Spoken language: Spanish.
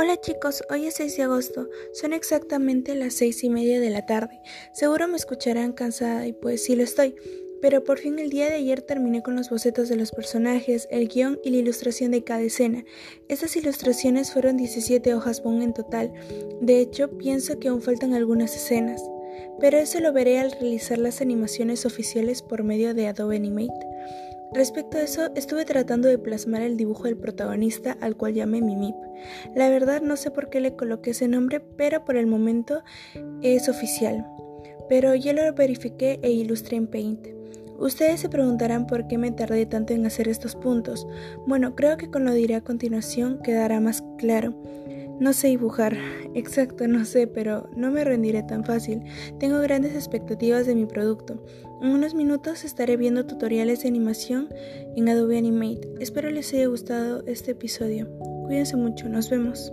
Hola chicos, hoy es 6 de agosto, son exactamente las seis y media de la tarde. Seguro me escucharán cansada y pues sí lo estoy, pero por fin el día de ayer terminé con los bocetos de los personajes, el guion y la ilustración de cada escena. Estas ilustraciones fueron 17 hojas bond en total, de hecho pienso que aún faltan algunas escenas, pero eso lo veré al realizar las animaciones oficiales por medio de Adobe Animate. Respecto a eso, estuve tratando de plasmar el dibujo del protagonista al cual llamé Mimip. La verdad no sé por qué le coloqué ese nombre, pero por el momento es oficial. Pero yo lo verifiqué e ilustré en Paint. Ustedes se preguntarán por qué me tardé tanto en hacer estos puntos. Bueno, creo que con lo diré a continuación quedará más claro. No sé dibujar, exacto, no sé, pero no me rendiré tan fácil. Tengo grandes expectativas de mi producto. En unos minutos estaré viendo tutoriales de animación en Adobe Animate. Espero les haya gustado este episodio. Cuídense mucho, nos vemos.